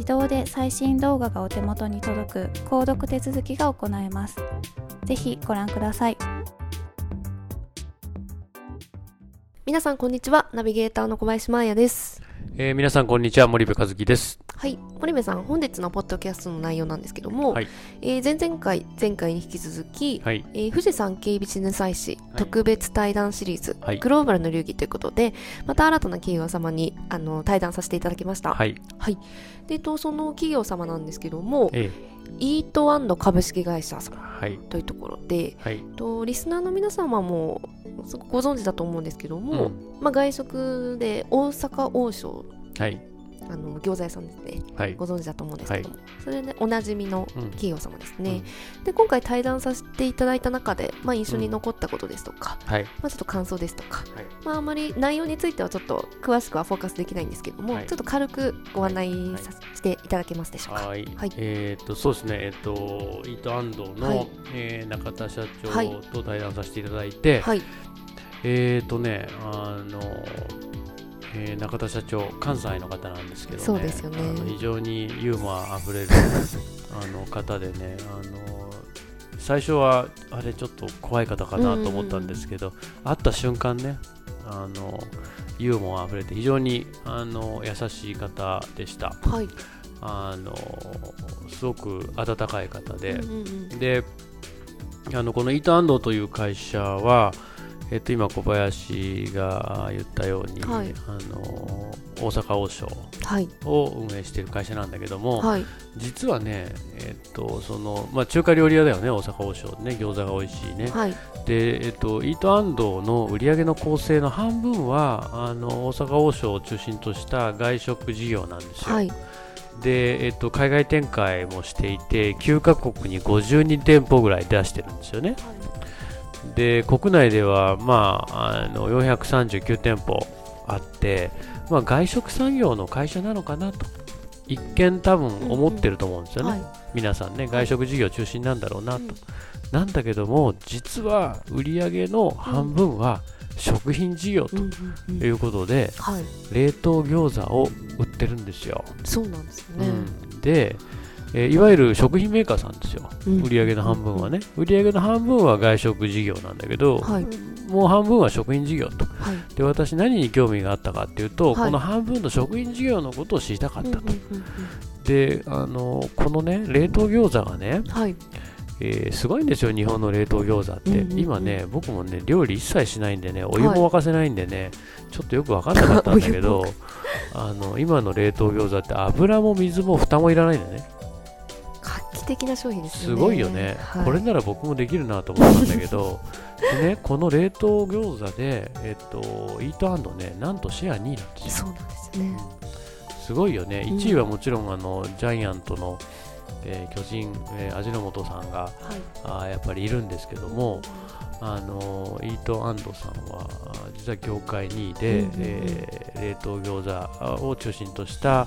自動で最新動画がお手元に届く購読手続きが行えます。ぜひご覧ください。皆さんこんにちは。ナビゲーターの小林真彩です。えー、皆さんこんにちは。森部和樹ですはい。森部さん本日のポッドキャストの内容なんですけども、はい。えー前々回前回に引き続き、はい。えー富士山系ビジネス愛誌はい。特別対談シリーズ、はい。グローバルの流儀ということでまた新たな企業様にあの対談させていただきました、はい。はい。でとその企業様なんですけどもえイート株式会社様ー、はい。というところではい。とリスナーの皆様もすご存知だと思うんですけども、うん。まあ、外食で大阪王将はいあの餃子屋さんですねはい。ご存知だと思うんですけども、それでおなじみのうん。企業様ですね、で今回対談させていただいた中で、まあ、印象に残ったことですとか、はい。まあ、ちょっと感想ですとか、はい。まあ、あまり内容についてはちょっと詳しくはフォーカスできないんですけども、はい。ちょっと軽くご案内はいさせていただけますでしょうか？はい。はい。えっ、とそうですね。えっ、とイートアンドの、はい。えー中田社長はい。と対談させていただいて、はい、えっ、とねあの、えー中田社長関西の方なんですけどね。そうですよね。非常にユーモアあふれる あの方でねあの最初はあれちょっと怖い方かなと思ったんですけど、会った瞬間ねあのユーモアあふれて非常にあの優しい方でした。はい。あのすごく温かい方で、であのこのイートアンドという会社は、えっと、今小林が言ったように、はい。あの大阪王将はい。を運営している会社なんだけども、はい。実はね、えっとそのまあ、中華料理屋だよね大阪王将ね。餃子が美味しいね、はい。で、えっと、イートアンドの売り上げの構成の半分はあの大阪王将を中心とした外食事業なんですよ、はい。で、えっと、海外展開もしていて9カ国に52店舗ぐらい出してるんですよねで国内では、まあ、あの439店舗あって、まあ、外食産業の会社なのかなと。一見多分思ってると思うんですよね、はい。皆さんね外食事業中心なんだろうなと、なんだけども実は売り上げの半分は食品事業とうんうんうん。いうことで、はい。冷凍餃子を売ってるんですよ、そうなんですよね、うん。で、えーいわゆる食品メーカーさんですよ、うん。売り上げの半分はね、売り上げの半分は外食事業なんだけど、はい。もう半分は食品事業と。はい。で、私、何に興味があったかっていうと、はい。この半分の食品事業のことを知りたかったと。で、あのこのね、冷凍餃子がねえーすごいんですよ、日本の冷凍餃子って。今ね、僕もね、料理一切しないんでね、お湯も沸かせないんでね、ちょっとよく分かんなかったんだけど、あの今の冷凍餃子って油も水も蓋もいらないんだよね。的な商品ですね。ごいよね、はい。これなら僕もできるなと思ったんだけど で、ね、この冷凍餃子で、えっと、イートアンドねなんとシェア2位なんですよそうなんですよね。すごいよね、うん1位はもちろんあのジャイアントの、えー巨人、えー味の素さんがはい。あーやっぱりいるんですけども、あのイートアンドさんは実は業界2位で、うんうんうん。えー冷凍餃子を中心とした、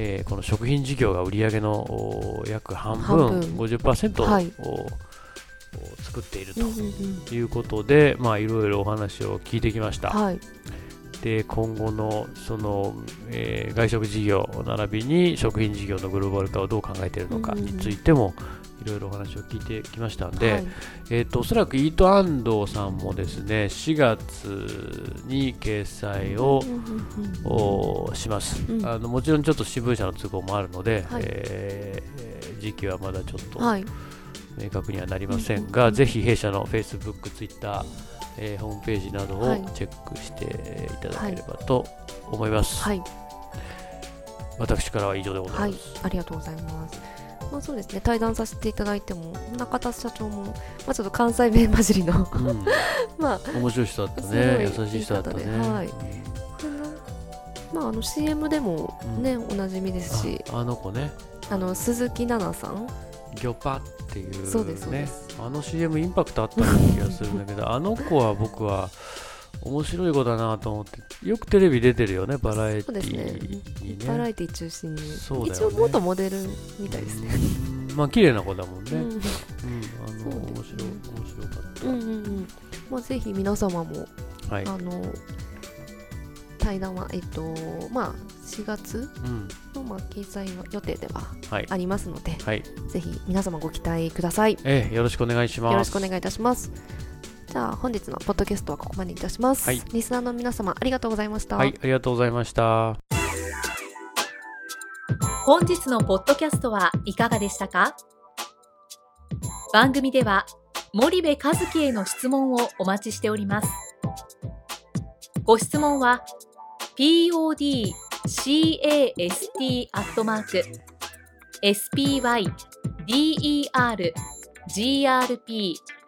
えーこの食品事業が売り上げのお約半分半分。50%を、はい。作っているということで、まあいろいろお話を聞いてきました。はい。で今後のその、えー外食事業並びに食品事業のグローバル化をどう考えているのかについてもいろいろお話を聞いてきましたんで、はい。えー、とおそらくイートアンドさんもですね4月に掲載をうします、うん。あのもちろんちょっと新聞社の都合もあるので、はい。えー時期はまだちょっとはい。明確にはなりませんが、うんぜひ弊社の Facebook、Twitter、えーホームページなどをはい。チェックしていただければと思います。はい。私からは以上でござはいいます。ありがとうございますまあそうですね。対談させていただいても中田社長もまあちょっと関西弁混じりのうん、まあ面白い人だったすね。優しい人だったね。はい。まああの CM でもね、おなじみですしああの子ね、あの鈴木奈々さん。ギョパっていう、ね、そうですそうです。あの CM インパクトあったような気がするんだけど、あの子は僕は面白い子だなと思って、よくテレビ出てるよね、バラエテそうですねィにね。バラエティ中心に、ね一応元モデルみたいですねうんまあ綺麗な子だもんね。うんうん、あ面白い面白かった。うんうんうんまあぜひ皆様もはい。あの対談はえっとまあ4月うん、のまあ掲載予定でははい。ありますので、はい。ぜひ皆様ご期待ください。よええ、よろしくお願いします。ろしくお願いいたします。じゃあ本日のポッドキャストはここまでいたします。はいリスナーの皆様ありがとうございました。はい、ありがとうございました。本日のポッドキャストはいかがでしたか？番組では森部和樹への質問をお待ちしておりますご質問は podcast アットマーク